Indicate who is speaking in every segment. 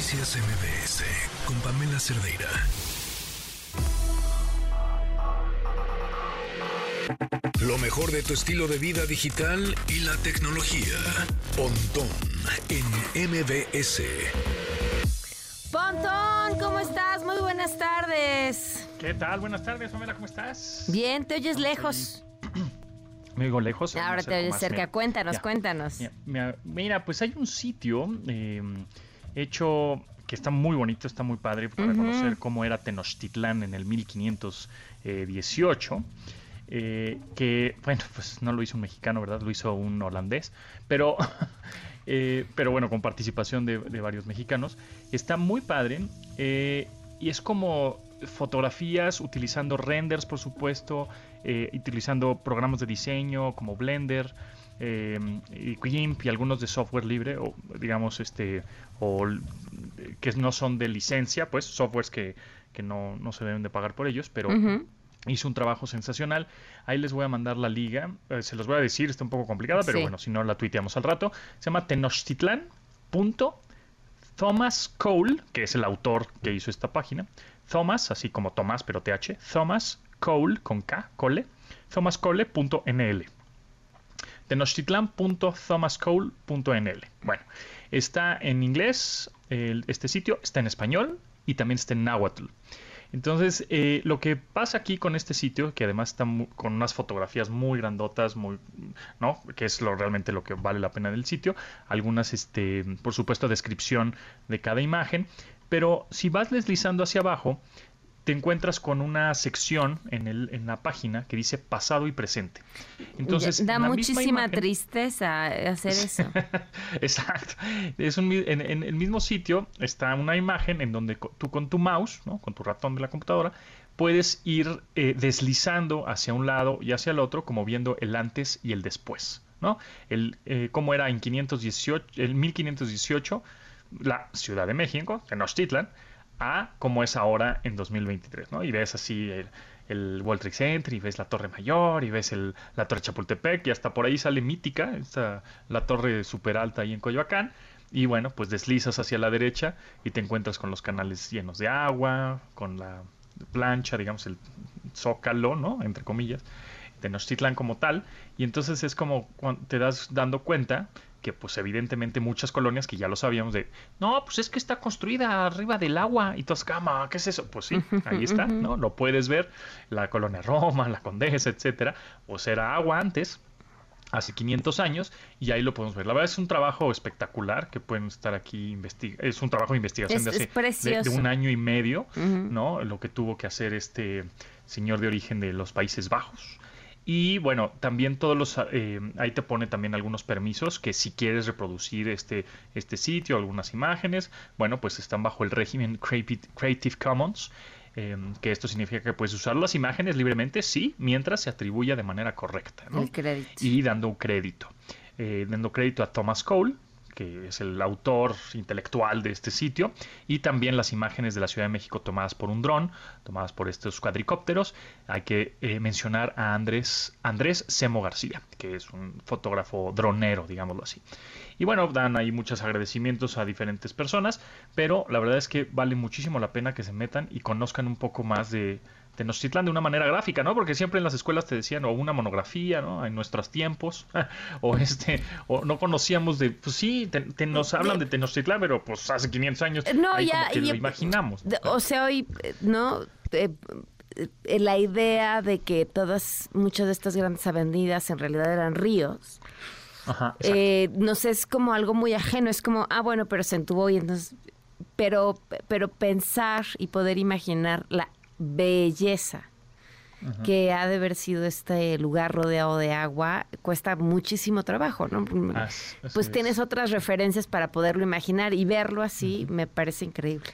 Speaker 1: Noticias MBS con Pamela Cerdeira. Lo mejor de tu estilo de vida digital y la tecnología. Pontón en MBS.
Speaker 2: Pontón, ¿cómo estás? Muy buenas tardes.
Speaker 3: ¿Qué tal? Buenas tardes, Pamela, ¿cómo estás?
Speaker 2: Bien, te oyes lejos.
Speaker 3: Me digo lejos.
Speaker 2: Ahora te oyes cerca.
Speaker 3: Mira,
Speaker 2: Cuéntanos, cuéntanos.
Speaker 3: Mira, pues hay un sitio eh, hecho que está muy bonito, está muy padre para conocer cómo era Tenochtitlán en el 1518. eh, que, bueno, pues no lo hizo un mexicano, ¿verdad? Lo hizo un holandés, pero, eh, pero bueno, con participación de, de varios mexicanos. Está muy padre eh, y es como fotografías utilizando renders, por supuesto, utilizando programas de diseño como Blender, eh, y GIMP y algunos de software libre, o digamos, este, o que no son de licencia, pues softwares que, que no, no se deben de pagar por ellos, pero hizo un trabajo sensacional. Ahí les voy a mandar la liga, eh, se los voy a decir, está un poco complicada, pero
Speaker 2: Sí.
Speaker 3: bueno, si no la tuiteamos al rato. Se llama Tenochtitlan.Thomas Cole, que es el autor que hizo esta página. Thomas, así como Tomás, pero TH. Thomas Cole, con K, Cole. thomascole.nl tenochtitlan.thomascole.nl. Bueno, está en inglés este sitio, está en español y también está en náhuatl. Entonces, eh, lo que pasa aquí con este sitio, que además está con unas fotografías muy grandotas, muy, ¿no? Que es lo realmente lo que vale la pena del sitio. Algunas, este, por supuesto, descripción de cada imagen. Pero si vas deslizando hacia abajo, te encuentras con una sección en, el, en la página que dice pasado y presente. Entonces,
Speaker 2: da
Speaker 3: en
Speaker 2: muchísima
Speaker 3: imagen-
Speaker 2: tristeza hacer eso.
Speaker 3: Exacto. Es un en, en el mismo sitio está una imagen en donde tú con tu mouse, ¿no? con tu ratón de la computadora, puedes ir eh, deslizando hacia un lado y hacia el otro, como viendo el antes y el después. ¿no? El, eh, cómo era en 518, el 1518 la Ciudad de México, Tenochtitlan, a cómo es ahora en 2023, ¿no? Y ves así el, el World Center, y ves la Torre Mayor, y ves el, la Torre Chapultepec, y hasta por ahí sale mítica, esta, la torre super alta ahí en Coyoacán, y bueno, pues deslizas hacia la derecha y te encuentras con los canales llenos de agua, con la plancha, digamos, el zócalo, ¿no? Entre comillas, Tenochtitlan como tal, y entonces es como te das dando cuenta que pues evidentemente muchas colonias que ya lo sabíamos de, no, pues es que está construida arriba del agua y todos, cama, ¿qué es eso? Pues sí, ahí está, ¿no? Lo puedes ver, la colonia Roma, la Condesa, etcétera, pues era agua antes, hace 500 años y ahí lo podemos ver. La verdad es un trabajo espectacular que pueden estar aquí investigando. Es un trabajo de investigación
Speaker 2: Es-
Speaker 3: de hace de- de, un año y medio. ¿no? Lo que tuvo que hacer este señor de origen de los Países Bajos. Y bueno, también todos los eh, ahí te pone también algunos permisos que si quieres reproducir este este sitio, algunas imágenes, bueno, pues están bajo el régimen Creative Commons. eh, que esto significa que puedes usar las imágenes libremente, sí, mientras se atribuya de manera correcta. ¿no?
Speaker 2: El crédito.
Speaker 3: y dando un crédito. Eh, dando crédito a Thomas Cole, que es el autor intelectual de este sitio, y también las imágenes de la Ciudad de México tomadas por un dron, tomadas por estos cuadricópteros. Hay que eh, mencionar a Andrés, Andrés Semo García, que es un fotógrafo dronero, digámoslo así. Y bueno, dan ahí muchos agradecimientos a diferentes personas, pero la verdad es que vale muchísimo la pena que se metan y conozcan un poco más de Tenochtitlan de una manera gráfica, ¿no? Porque siempre en las escuelas te decían o una monografía, ¿no? En nuestros tiempos, o este, o no conocíamos de, pues sí, te- te- nos hablan de Tenochtitlan, pero pues hace 500 años
Speaker 2: No,
Speaker 3: ahí
Speaker 2: ya.
Speaker 3: como que
Speaker 2: y-
Speaker 3: lo imaginamos.
Speaker 2: de- O sea, hoy, eh, ¿no? Eh, eh, la idea de que todas, muchas de estas grandes avenidas en realidad eran ríos,
Speaker 3: Ajá,
Speaker 2: eh, no sé, es como algo muy ajeno, es como, ah, bueno, pero se entubó y entonces, pero, pero pensar y poder imaginar la belleza que ha de haber sido este lugar rodeado de agua cuesta muchísimo trabajo, ¿no? Pues
Speaker 3: es.
Speaker 2: tienes otras referencias para poderlo imaginar y verlo así me parece increíble.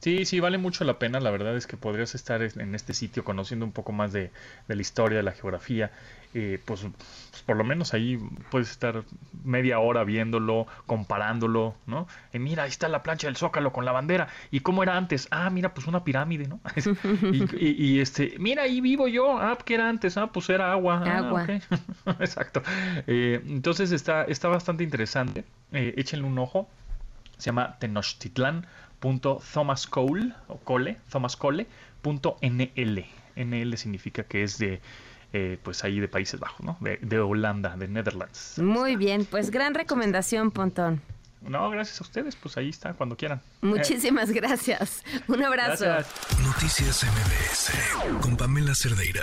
Speaker 3: Sí, sí, vale mucho la pena. La verdad es que podrías estar en este sitio conociendo un poco más de, de la historia, de la geografía. eh, pues, pues por lo menos ahí puedes estar media hora viéndolo, comparándolo, ¿no? Y mira, ahí está la plancha del Zócalo con la bandera. ¿Y cómo era antes? Ah, mira, pues una pirámide, ¿no? y, y- y, este, mira, ahí vivo yo. Ah, ¿qué era antes? Ah, pues era agua. Ah,
Speaker 2: Agua.
Speaker 3: Exacto. Eh, entonces está, está bastante interesante. Eh, échenle un ojo. Se llama tenochtitlan.thomascole o cole, thomascole.nl. NL significa que es de eh, pues ahí de Países Bajos, ¿no? De, de, Holanda, de Netherlands.
Speaker 2: Muy bien, pues gran recomendación, Pontón.
Speaker 3: No, gracias a ustedes, pues ahí está, cuando quieran.
Speaker 2: Muchísimas gracias. Un abrazo.
Speaker 1: Noticias MBS con Pamela Cerdeira.